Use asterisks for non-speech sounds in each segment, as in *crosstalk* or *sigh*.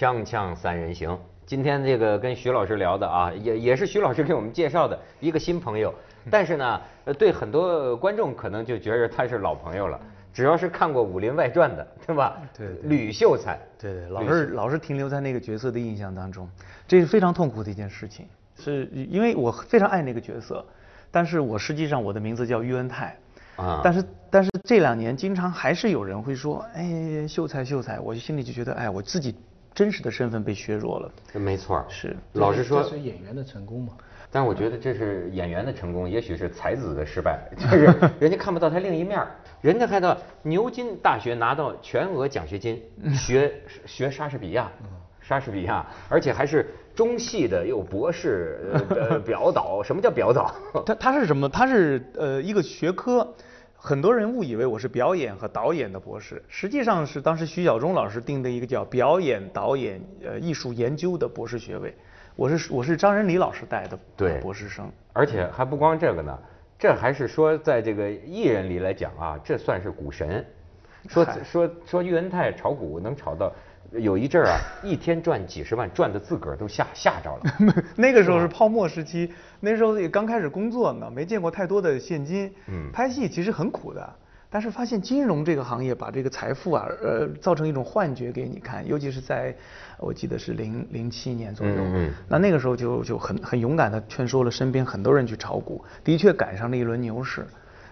锵锵三人行，今天这个跟徐老师聊的啊，也也是徐老师给我们介绍的一个新朋友，但是呢，呃对很多观众可能就觉着他是老朋友了，只要是看过《武林外传》的，对吧？对对。吕秀才，对对，老是老是停留在那个角色的印象当中，这是非常痛苦的一件事情。是因为我非常爱那个角色，但是我实际上我的名字叫喻恩泰，啊。但是但是这两年经常还是有人会说，哎，秀才秀才，我就心里就觉得，哎，我自己真实的身份被削弱了。没错儿，是老实说这，是演员的成功嘛？但我觉得这是演员的成功，也许是才子的失败，*laughs* 就是人家看不到他另一面儿，人家看到牛津大学拿到全额奖学金，*laughs* 学学莎士比亚，莎士比亚，而且还是中戏的，又博士，*laughs* 呃，呃表导，什么叫表导？他他是什么？他是呃一个学科，很多人误以为我是表演和导演的博士，实际上是当时徐晓中老师定的一个叫表演导演呃艺术研究的博士学位。我是我是张仁礼老师带的对博士生。而且还不光这个呢，这还是说在这个艺人里来讲啊，这算是股神。说嗨说说喻恩泰炒股能炒到，有一阵儿啊，*laughs* 一天赚几十万，赚的自个儿都吓吓着了。*laughs* 那个时候是泡沫时期，那时候也刚开始工作呢，没见过太多的现金。嗯拍戏其实很苦的，但是发现金融这个行业把这个财富啊，呃，造成一种幻觉给你看，尤其是在，我记得是零零七年左右。嗯嗯那那个时候就就很很勇敢的劝说了身边很多人去炒股，的确赶上了一轮牛市。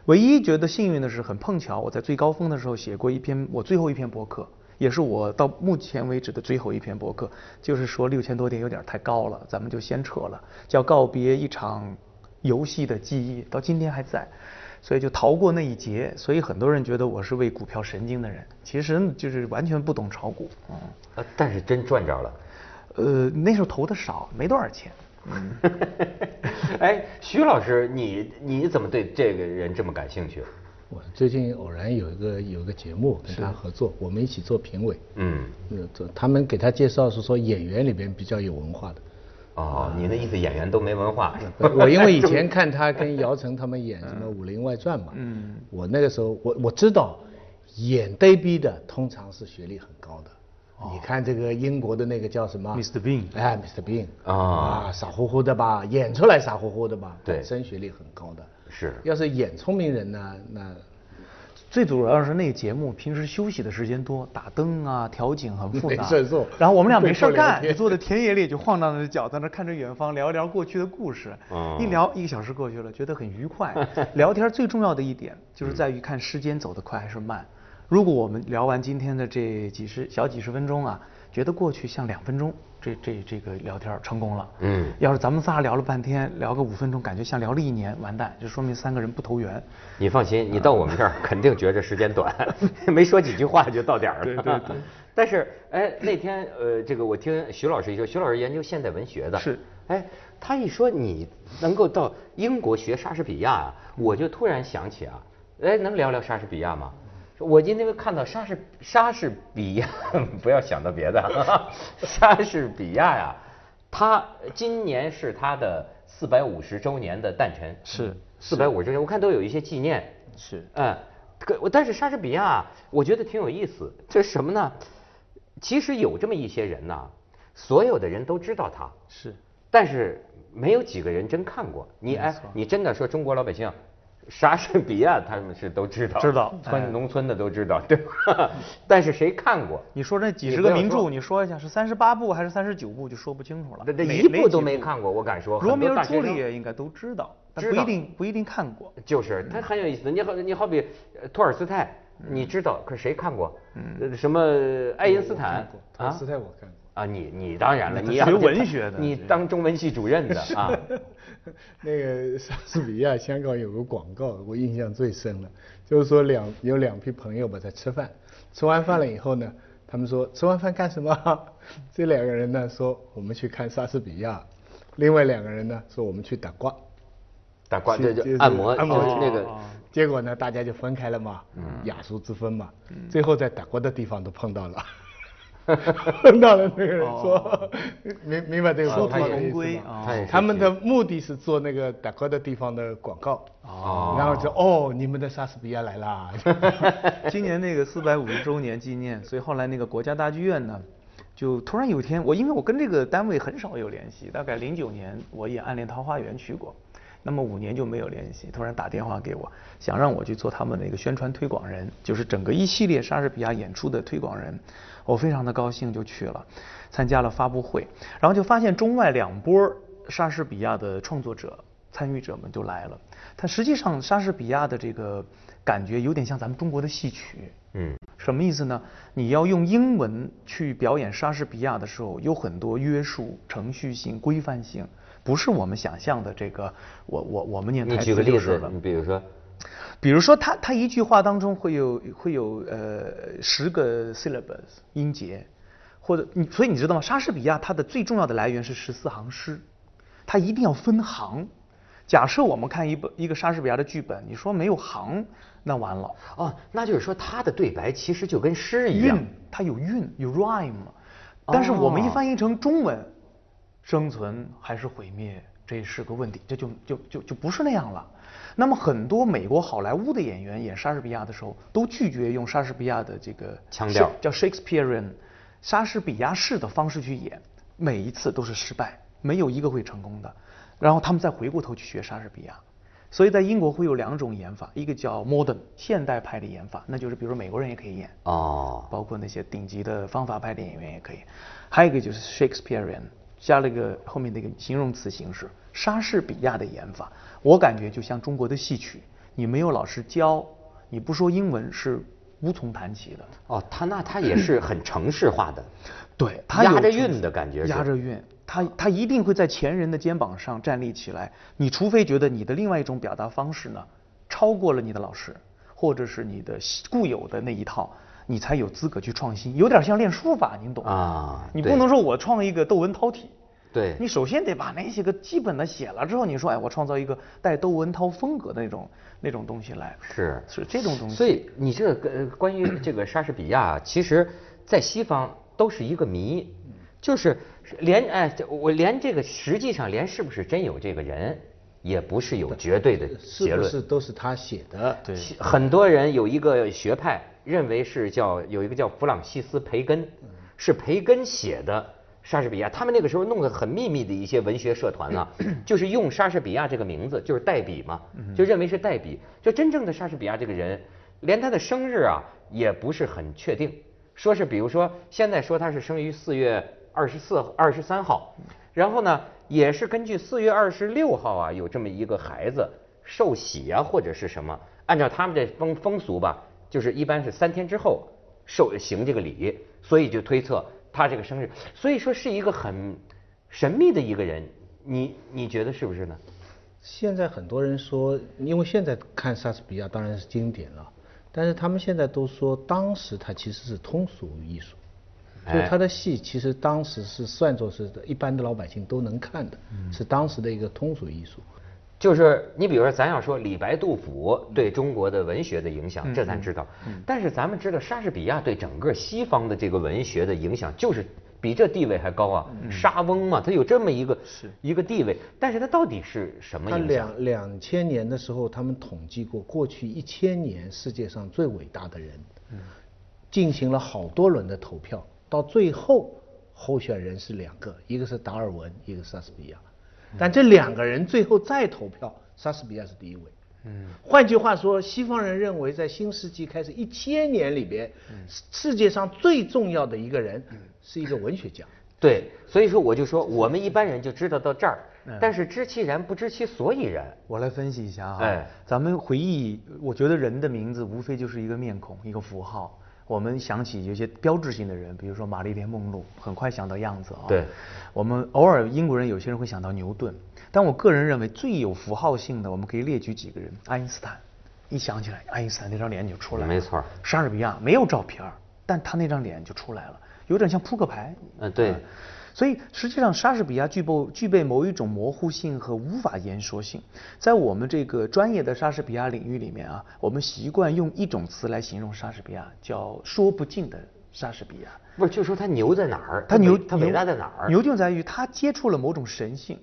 唯一觉得幸运的是，很碰巧，我在最高峰的时候写过一篇我最后一篇博客，也是我到目前为止的最后一篇博客，就是说六千多点有点太高了，咱们就先撤了，叫告别一场游戏的记忆，到今天还在，所以就逃过那一劫。所以很多人觉得我是为股票神经的人，其实就是完全不懂炒股。嗯，呃但是真赚着了。呃，那时候投的少，没多少钱。嗯 *laughs* 哎，徐老师，你你怎么对这个人这么感兴趣？我最近偶然有一个有一个节目跟他合作，我们一起做评委。嗯，呃，这他们给他介绍是说演员里边比较有文化的。哦，你的意思演员都没文化？我因为以前 *laughs* 看他跟姚晨他们演什么《武林外传》嘛，嗯我那个时候我我知道，演呆逼的通常是学历很高的。你看这个英国的那个叫什么 Mr. Bean 哎，Mr. Bean 啊啊，傻乎乎的吧，演出来傻乎乎的吧，对本身学历很高的。是要是演聪明人呢，那最主要是那个节目平时休息的时间多，打灯啊、调景很复杂，没事做然后我们俩没事干，坐在田野里就晃荡着脚，在那看着远方，聊一聊过去的故事。嗯一聊一个小时过去了，觉得很愉快。聊天最重要的一点就是在于看时间走得快还是慢。如果我们聊完今天的这几十小几十分钟啊，觉得过去像两分钟，这这这个聊天成功了。嗯要是咱们仨聊了半天，聊个五分钟，感觉像聊了一年，完蛋，就说明三个人不投缘。你放心，你到我们这儿 *laughs* 肯定觉着时间短，*laughs* 没说几句话就到点儿了。对对对。*laughs* 但是，哎，那天呃，这个我听徐老师一说，徐老师研究现代文学的，是。哎，他一说你能够到英国学莎士比亚啊，我就突然想起啊，哎，能聊聊莎士比亚吗？我今天看到莎士莎士比亚，*laughs* 不要想到别的，*laughs* 莎士比亚呀，他今年是他的四百五十周年的诞辰，是四百五十周年，我看都有一些纪念。是嗯，可但是莎士比亚，我觉得挺有意思。这是什么呢？其实有这么一些人呐，所有的人都知道他，是。但是没有几个人真看过。你哎，你真的说中国老百姓，莎士比亚他们是都知道，知道 *laughs* 村哎农村的都知道，对吧？*laughs* 但是谁看过？你说那几十个名著，你说一下是三十八部还是三十九部，就说不清楚了。这这一部都没看过，我敢说。罗密欧朱丽叶应该都知道，但不一定不一定看过。就是他很有意思，你好，你好比呃托尔斯泰，你知道，可是谁看过？嗯呃，什么爱因斯坦啊托尔斯？泰我看过。啊，你你当然了，你学文学的你当中文系主任的啊。*laughs* 那个莎士比亚香港有个广告，我印象最深了，就是说两有两批朋友吧在吃饭，吃完饭了以后呢，他们说吃完饭干什么？*laughs* 这两个人呢说我们去看莎士比亚，另外两个人呢说我们去打卦。打卦这就就是按摩，按摩那个哦结果呢，大家就分开了嘛，雅俗之分嘛，最后在打卦的地方都碰到了。*laughs* 碰 *laughs* 到了那个人说，明明白这个殊途广告的意思同归啊他们的目的是做那个打卦的地方的广告，哦。然后就哦，你们的莎士比亚来啦 *laughs* *laughs* 今年那个四百五十周年纪念，所以后来那个国家大剧院呢，就突然有一天，我因为我跟这个单位很少有联系，大概零九年我也暗恋桃花源去过，那么五年就没有联系，突然打电话给我，想让我去做他们的一个宣传推广人，就是整个一系列莎士比亚演出的推广人，我非常的高兴就去了，参加了发布会，然后就发现中外两波莎士比亚的创作者。参与者们都来了，但实际上莎士比亚的这个感觉有点像咱们中国的戏曲。嗯，什么意思呢？你要用英文去表演莎士比亚的时候，有很多约束、程序性、规范性，不是我们想象的这个。我我我们念台词就是了。你举个例子，你比如说，比如说他他一句话当中会有会有呃十个 syllables 音节，或者你所以你知道吗？莎士比亚它的最重要的来源是十四行诗，它一定要分行。假设我们看一本一个莎士比亚的剧本，你说没有行，那完了。哦，那就是说他的对白其实就跟诗一样，它有韵有 rhyme，但是我们一翻译成中文，生存还是毁灭，这是个问题，这就就就就不是那样了。那么很多美国好莱坞的演员演莎士比亚的时候，都拒绝用莎士比亚的这个腔调，叫 Shakespearean，莎士比亚式的方式去演，每一次都是失败，没有一个会成功的。然后他们再回过头去学莎士比亚，所以在英国会有两种演法，一个叫 modern 现代派的演法，那就是比如说美国人也可以演哦，包括那些顶级的方法派的演员也可以，还有一个就是 Shakespearean 加了一个后面那个形容词形式，莎士比亚的演法，我感觉就像中国的戏曲，你没有老师教，你不说英文是无从谈起的。哦，他那他也是很程式化的，*clears throat* 对，押着韵的感觉，押着韵。他他一定会在前人的肩膀上站立起来，你除非觉得你的另外一种表达方式呢，超过了你的老师，或者是你的固有的那一套，你才有资格去创新。有点像练书法，您懂吗？啊，你不能说我创一个窦文涛体，对，你首先得把那些个基本的写了之后，你说哎，我创造一个带窦文涛风格的那种那种东西来，是是这种东西。所以你这个关于这个莎士比亚，其实在西方都是一个谜。就是连哎，我连这个实际上连是不是真有这个人，也不是有绝对的结论。是不是都是他写的？对，很多人有一个学派认为是叫有一个叫弗朗西斯培根，是培根写的莎士比亚。他们那个时候弄得很秘密的一些文学社团啊，*clears throat* 就是用莎士比亚这个名字，就是代笔嘛，就认为是代笔。就真正的莎士比亚这个人，连他的生日啊也不是很确定，说是比如说现在说他是生于四月。二十四、二十三号，然后呢，也是根据四月二十六号啊，有这么一个孩子受洗啊，或者是什么，按照他们这风风俗吧，就是一般是三天之后受行这个礼，所以就推测他这个生日，所以说是一个很神秘的一个人，你你觉得是不是呢？现在很多人说，因为现在看莎士比亚当然是经典了，但是他们现在都说，当时他其实是通俗艺术。就他的戏，其实当时是算作是一般的老百姓都能看的，是当时的一个通俗艺术。就是你比如说，咱要说李白、杜甫对中国的文学的影响，这咱知道。但是咱们知道，莎士比亚对整个西方的这个文学的影响，就是比这地位还高啊。莎翁嘛，他有这么一个一个地位，但是他到底是什么影响？他两两千年的时候，他们统计过，过去一千年世界上最伟大的人，进行了好多轮的投票。到最后，候选人是两个，一个是达尔文，一个莎士比亚。但这两个人最后再投票，莎士比亚是第一位。嗯，换句话说，西方人认为在新世纪开始一千年里边，世界上最重要的一个人是一个文学家。对，所以说我就说，我们一般人就知道到这儿，但是知其然不知其所以然。我来分析一下啊，哎，咱们回忆，我觉得人的名字无非就是一个面孔，一个符号。我们想起有些标志性的人，比如说玛丽莲梦露，很快想到样子啊。对，我们偶尔英国人有些人会想到牛顿，但我个人认为最有符号性的，我们可以列举几个人。爱因斯坦，一想起来，爱因斯坦那张脸就出来了。没错。莎士比亚没有照片，但他那张脸就出来了，有点像扑克牌。嗯，对。所以实际上，莎士比亚具备具备某一种模糊性和无法言说性。在我们这个专业的莎士比亚领域里面啊，我们习惯用一种词来形容莎士比亚，叫说不尽的莎士比亚。不是，就说他牛在哪儿？他牛，他伟大在哪儿？牛就在于他接触了某种神性。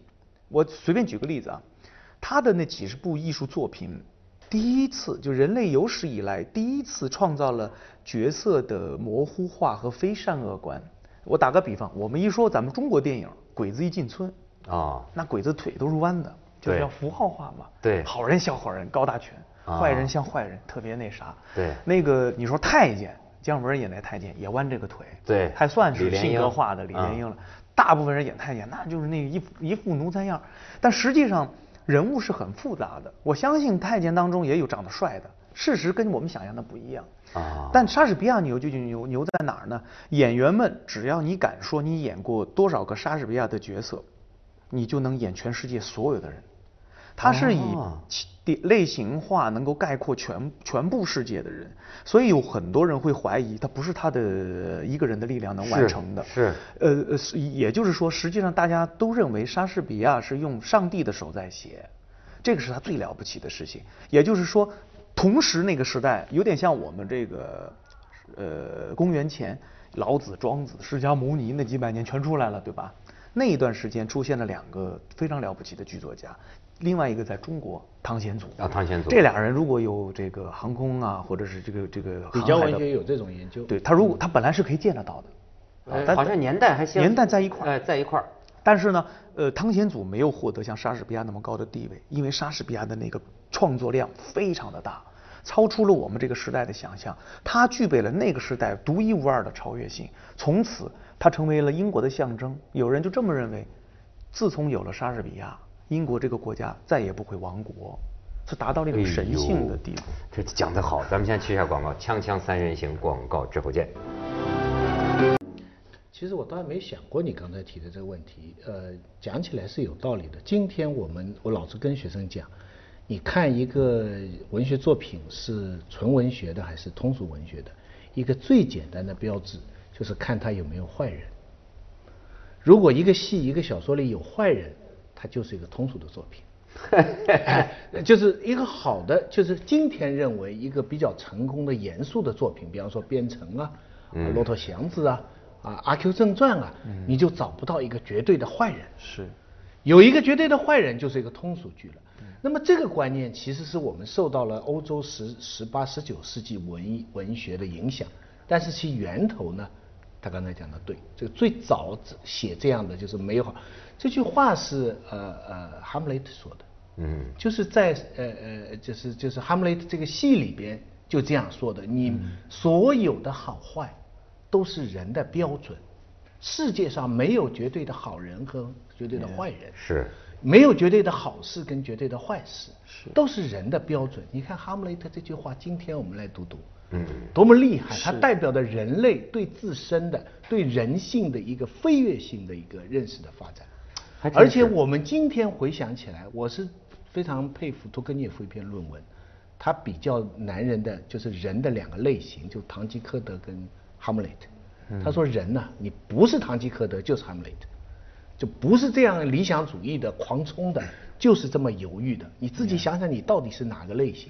我随便举个例子啊，他的那几十部艺术作品，第一次就人类有史以来第一次创造了角色的模糊化和非善恶观。我打个比方，我们一说咱们中国电影，鬼子一进村，啊，那鬼子腿都是弯的，就是要符号化嘛。对好人像好人，高大全；啊坏人像坏人，特别那啥。对那个你说太监，姜文演那太监也弯这个腿，对还算是性格化的李啊莲英了。大部分人演太监，那就是那一一副奴才样，但实际上人物是很复杂的。我相信太监当中也有长得帅的，事实跟我们想象的不一样。啊但莎士比亚牛就就牛牛在哪儿呢？演员们只要你敢说你演过多少个莎士比亚的角色，你就能演全世界所有的人。他是以哦其类类型化能够概括全全部世界的人，所以有很多人会怀疑他不是他的一个人的力量能完成的。是呃呃，也就是说，实际上大家都认为莎士比亚是用上帝的手在写，这个是他最了不起的事情。也就是说，同时那个时代有点像我们这个，呃，公元前老子、庄子、释迦牟尼那几百年全出来了，对吧？那一段时间出现了两个非常了不起的剧作家，另外一个在中国汤显祖啊汤显祖这俩人如果有这个航空啊，或者是这个这个比较文学有这种研究。对他如果他本来是可以见得到的，啊但呃好像年代还相年代在一块儿呃，在一块儿。但是呢，呃，汤显祖没有获得像莎士比亚那么高的地位，因为莎士比亚的那个创作量非常的大，超出了我们这个时代的想象。他具备了那个时代独一无二的超越性，从此他成为了英国的象征。有人就这么认为，自从有了莎士比亚，英国这个国家再也不会亡国，是达到了一个神性的地步。这讲得好，咱们先去一下广告，锵锵三人行广告之后见。其实我倒没想过你刚才提的这个问题，呃，讲起来是有道理的。今天我们我老是跟学生讲，你看一个文学作品是纯文学的还是通俗文学的，一个最简单的标志就是看它有没有坏人。如果一个戏一个小说里有坏人，它就是一个通俗的作品。*laughs* 哎就是一个好的，就是今天认为一个比较成功的严肃的作品，比方说《编程》啊，啊《骆驼祥子》啊，啊《阿 Q 正传》啊，你就找不到一个绝对的坏人。是，有一个绝对的坏人，就是一个通俗剧了。那么这个观念其实是我们受到了欧洲十十八、十九世纪文艺文学的影响，但是其源头呢，他刚才讲的对，这个最早写这样的就是没有好。这句话是呃呃哈姆雷特说的，嗯，就是在呃呃就是就是哈姆雷特这个戏里边就这样说的，你所有的好坏都是人的标准，世界上没有绝对的好人和绝对的坏人，是。没有绝对的好事跟绝对的坏事，是。都是人的标准。你看哈姆雷特这句话，今天我们来读读，嗯，多么厉害！它代表着人类对自身的、对人性的一个飞跃性的一个认识的发展。而且我们今天回想起来，我是非常佩服托克涅夫一篇论文，他比较男人的就是人的两个类型，就堂吉诃德跟哈姆雷特。嗯他说人呐、你不是堂吉诃德就是哈姆雷特。就不是这样理想主义的、狂冲的，就是这么犹豫的。你自己想想，你到底是哪个类型？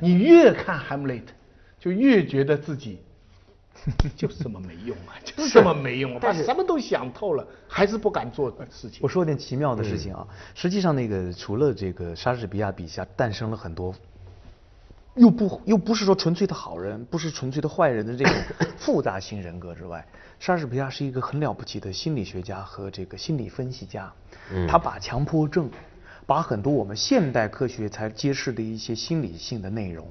你越看哈姆雷特，就越觉得自己就是这么没用啊，*laughs* 就是这么没用啊，把什么都想透了，还是不敢做事情我。说点奇妙的事情啊，嗯实际上那个除了这个莎士比亚笔下诞生了很多，又不又不是说纯粹的好人，不是纯粹的坏人的这种 *laughs* 复杂性人格之外，莎士比亚是一个很了不起的心理学家和这个心理分析家。嗯他把强迫症，把很多我们现代科学才揭示的一些心理性的内容，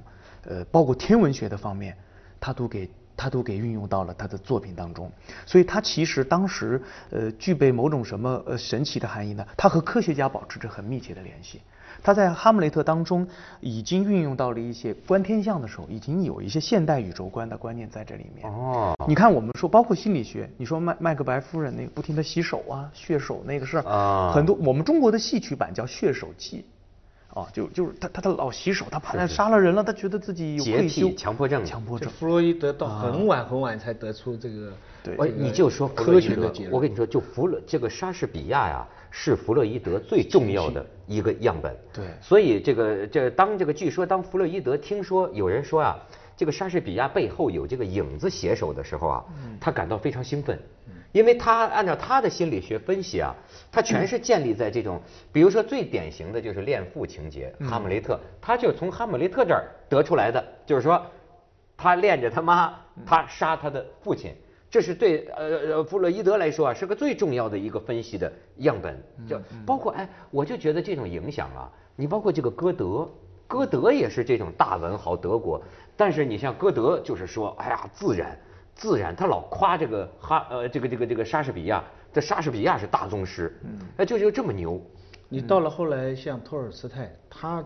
呃，包括天文学的方面，他都给他都给运用到了他的作品当中，所以他其实当时呃具备某种什么呃神奇的含义呢？他和科学家保持着很密切的联系。他在《哈姆雷特》当中已经运用到了一些观天象的时候，已经有一些现代宇宙观的观念在这里面。哦你看我们说，包括心理学，你说麦麦克白夫人那个不停的洗手啊，血手那个事儿啊很多我们中国的戏曲版叫血手记。啊，就就是他他他老洗手，他怕他杀了人了，他觉得自己有洁癖愧疚、强迫症强迫症。弗洛伊德到很晚很晚才得出这个对我这个你就说科学的结论。我跟你说，就弗洛这个莎士比亚呀，是弗洛伊德最重要的一个样本。对所以这个这当这个据说当弗洛伊德听说有人说啊，这个莎士比亚背后有这个影子写手的时候啊，他感到非常兴奋。因为他按照他的心理学分析啊，他全是建立在这种，比如说最典型的就是恋父情节，哈姆雷特，他就从哈姆雷特这儿得出来的，就是说他恋着他妈，他杀他的父亲。这是对呃呃弗洛伊德来说啊是个最重要的一个分析的样本，就包括哎，我就觉得这种影响啊，你包括这个歌德，歌德也是这种大文豪，德国，但是你像歌德就是说，哎呀，自然自然，他老夸这个哈呃这个这个这个莎士比亚，这莎士比亚是大宗师，哎就就这么牛，你到了后来，像托尔斯泰，他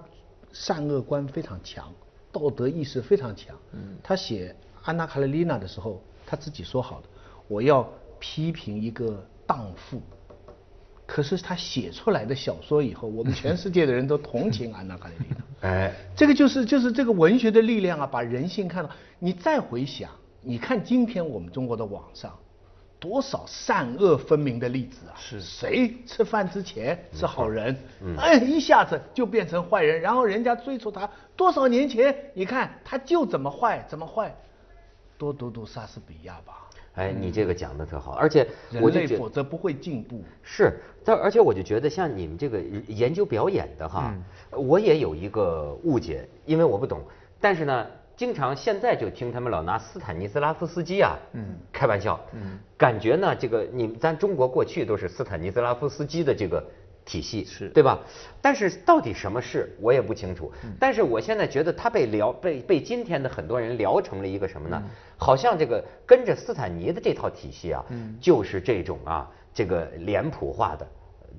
善恶观非常强，道德意识非常强。嗯，他写《安娜·卡列尼娜》的时候，他自己说好的，我要批评一个荡妇。可是他写出来的小说以后，我们全世界的人都同情安娜·卡列尼娜。*laughs* 哎，这个就是就是这个文学的力量啊，把人性看到。你再回想，你看今天我们中国的网上，多少善恶分明的例子啊！是谁吃饭之前是好人，哎，一下子就变成坏人，然后人家追求他多少年前，你看他就怎么坏怎么坏，多读读莎士比亚吧。哎，你这个讲的特好，而且我人类否则不会进步。是，但而且我就觉得像你们这个研究表演的哈，我也有一个误解，因为我不懂，但是呢，经常现在就听他们老拿斯坦尼斯拉夫斯基啊，嗯，开玩笑，嗯，感觉呢，这个你咱中国过去都是斯坦尼斯拉夫斯基的这个体系，是对吧？但是到底什么是我也不清楚。但是我现在觉得他被聊被被今天的很多人聊成了一个什么呢？好像这个跟着斯坦尼的这套体系啊，嗯就是这种啊这个脸谱化的。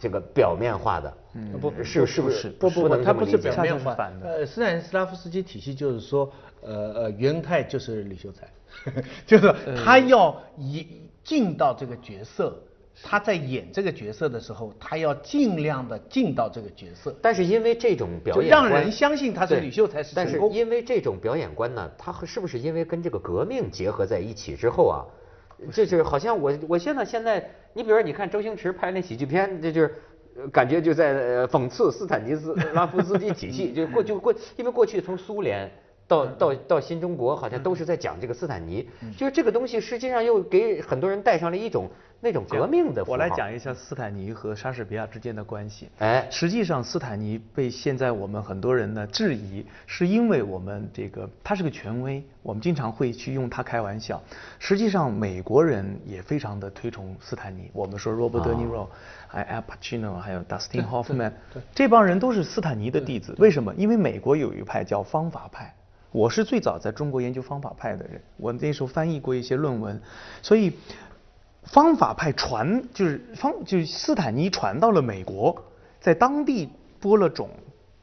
这个表面化的，嗯不是是不是不不不，能他不是表面化。的呃，斯坦尼斯拉夫斯基体系就是说，呃呃，袁恩泰就是李秀才，*laughs* 就是他要以进到这个角色，他在演这个角色的时候，他要尽量的进到这个角色，但是因为这种表演观让人相信他是对吕秀才是但是因为这种表演观呢，他和是不是因为跟这个革命结合在一起之后啊，这就是好像我我现在现在，你比如说你看周星驰拍那喜剧片，这就是。呃感觉就在呃讽刺斯坦尼斯拉夫斯基体系，*laughs* 就过就过，因为过去从苏联到到到新中国，好像都是在讲这个斯坦尼，就是这个东西实际上又给很多人带上了一种那种革命的。我来讲一下斯坦尼和莎士比亚之间的关系。哎实际上斯坦尼被现在我们很多人呢质疑，是因为我们这个他是个权威，我们经常会去用他开玩笑。实际上美国人也非常的推崇斯坦尼，我们说 Robert De Niro，还有 Al Pacino，还有 Dustin Hoffman，这帮人都是斯坦尼的弟子。为什么？因为美国有一派叫方法派。我是最早在中国研究方法派的人，我那时候翻译过一些论文，所以方法派传就是方就是斯坦尼传到了美国，在当地播了种，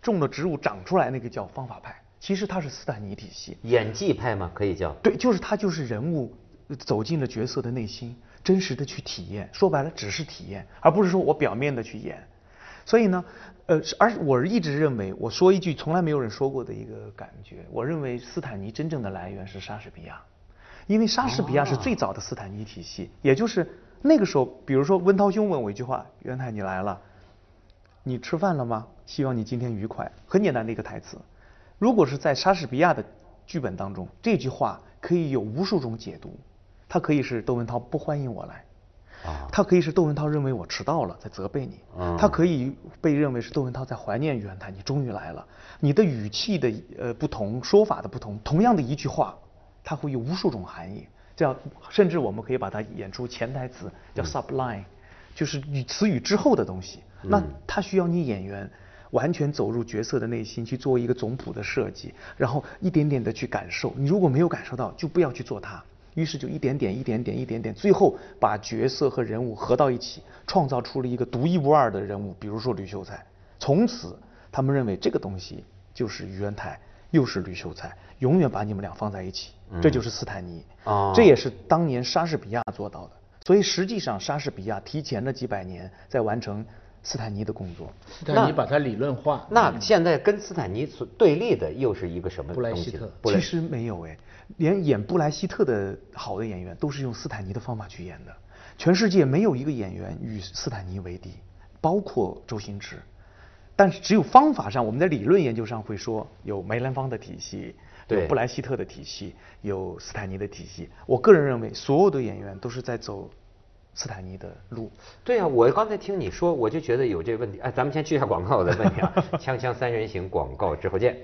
种了植物长出来，那个叫方法派。其实它是斯坦尼体系，演技派嘛，可以叫。对，就是他就是人物走进了角色的内心，真实的去体验。说白了，只是体验，而不是说我表面的去演。所以呢，呃，而我一直认为，我说一句从来没有人说过的一个感觉，我认为斯坦尼真正的来源是莎士比亚，因为莎士比亚是最早的斯坦尼体系，也就是那个时候，比如说温涛兄问我一句话：“袁太，你来了，你吃饭了吗？希望你今天愉快。”很简单的一个台词。如果是在莎士比亚的剧本当中，这句话可以有无数种解读，它可以是窦文涛不欢迎我来。啊它可以是窦文涛认为我迟到了，在责备你；嗯它可以被认为是窦文涛在怀念袁谭，你终于来了。你的语气的呃不同，说法的不同，同样的一句话，它会有无数种含义。这样，甚至我们可以把它演出潜台词，叫 subline，、就是语词语之后的东西。那它需要你演员完全走入角色的内心，去做一个总谱的设计，然后一点点的去感受。你如果没有感受到，就不要去做它。于是就一点点、一点点、一点点，最后把角色和人物合到一起，创造出了一个独一无二的人物，比如说吕秀才。从此，他们认为这个东西就是于恩泰，又是吕秀才，永远把你们俩放在一起，这就是斯坦尼。哦这也是当年莎士比亚做到的。所以实际上，莎士比亚提前了几百年在完成斯坦尼的工作。斯坦尼把它理论化。那现在跟斯坦尼所对立的又是一个什么布莱东西呢希特其实没有哎，连演布莱希特的好的演员都是用斯坦尼的方法去演的。全世界没有一个演员与斯坦尼为敌，包括周星驰。但是只有方法上，我们在理论研究上会说有梅兰芳的体系，有布莱希特的体系，有斯坦尼的体系。我个人认为，所有的演员都是在走斯坦尼的路。对啊，我刚才听你说，我就觉得有这个问题。哎，咱们先去一下广告，我再问你啊。*laughs* 锵锵三人行广告之后见。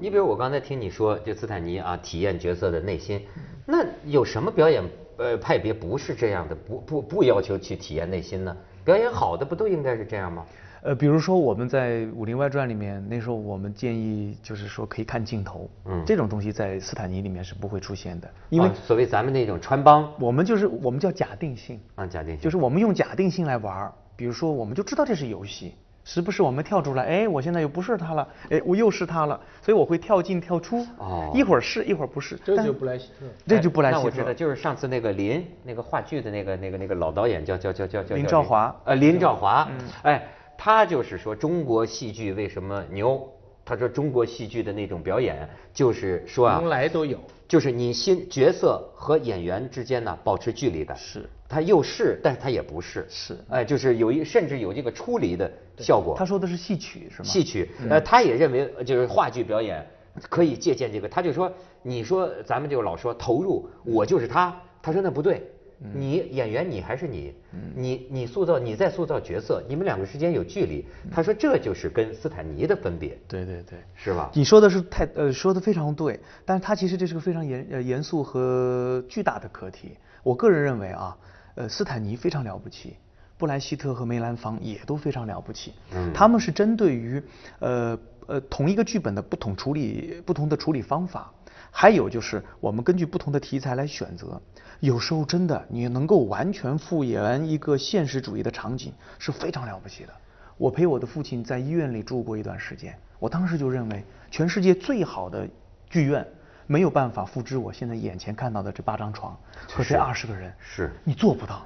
你比如我刚才听你说，这斯坦尼啊，体验角色的内心，那有什么表演呃派别不是这样的？不不不要求去体验内心呢？表演好的不都应该是这样吗？呃，比如说我们在《武林外传》里面，那时候我们建议就是说可以看镜头，嗯这种东西在斯坦尼里面是不会出现的，因为啊所谓咱们那种穿帮我们就是我们叫假定性，啊，假定性就是我们用假定性来玩儿，比如说我们就知道这是游戏，时不时我们跳出来，哎，我现在又不是他了，哎，我又是他了，所以我会跳进跳出，哦一会儿是一会儿不是，这就布莱希特。这就布莱希特，哎那我知道，就是上次那个林那个话剧的那个那个那个老导演叫叫叫叫叫林兆华呃，林兆华，嗯哎，他就是说中国戏剧为什么牛？他说中国戏剧的那种表演，就是说啊从，来都有。就是你新角色和演员之间呢保持距离感，是他又是，但是他也不是，是哎，就是有一甚至有这个出离的效果。他说的是戏曲是吗？戏曲，呃，他也认为呃就是话剧表演可以借鉴这个，他就说，你说咱们就老说投入，我就是他，他说那不对，你演员你还是你，你你塑造你在塑造角色，你们两个之间有距离，他说这就是跟斯坦尼的分别，对对对。是吧？你说的是太呃说的非常对，但是他其实这是个非常严呃严肃和巨大的课题。我个人认为啊，呃，斯坦尼非常了不起，布莱希特和梅兰芳也都非常了不起。嗯他们是针对于呃呃同一个剧本的不同处理不同的处理方法，还有就是我们根据不同的题材来选择。有时候真的你能够完全复原一个现实主义的场景是非常了不起的。我陪我的父亲在医院里住过一段时间，我当时就认为，全世界最好的剧院没有办法复制我现在眼前看到的这八张床和这二十个人，是你做不到。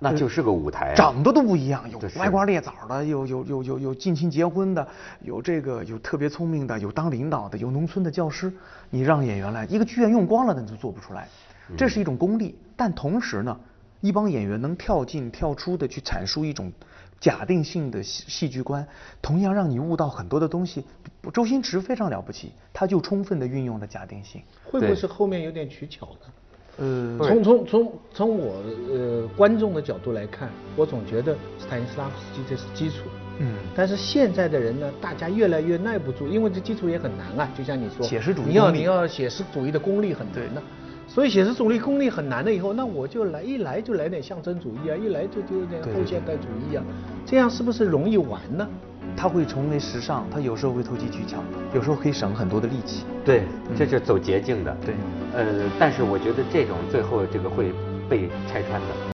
那就是个舞台啊长得都不一样，有歪瓜裂枣的，有有有有有近亲结婚的，有这个有特别聪明的，有当领导的，有农村的教师。你让演员来，一个剧院用光了，那就做不出来。这是一种功力，但同时呢，一帮演员能跳进跳出的去阐述一种假定性的戏戏剧观，同样让你悟到很多的东西。周星驰非常了不起，他就充分的运用了假定性。会不会是后面有点取巧呢？呃，从从从从我呃观众的角度来看，我总觉得斯坦尼斯拉夫斯基这是基础。嗯但是现在的人呢，大家越来越耐不住，因为这基础也很难啊。就像你说，写实主义你要你要写实主义的功力很难的，所以写实主义功力很难了以后，那我就来一来就来点象征主义啊，一来就就有点后现代主义啊，这样是不是容易玩呢？他会成为时尚，他有时候会投机取巧，有时候可以省很多的力气。对，这就是走捷径的。对呃，但是我觉得这种最后这个会被拆穿的。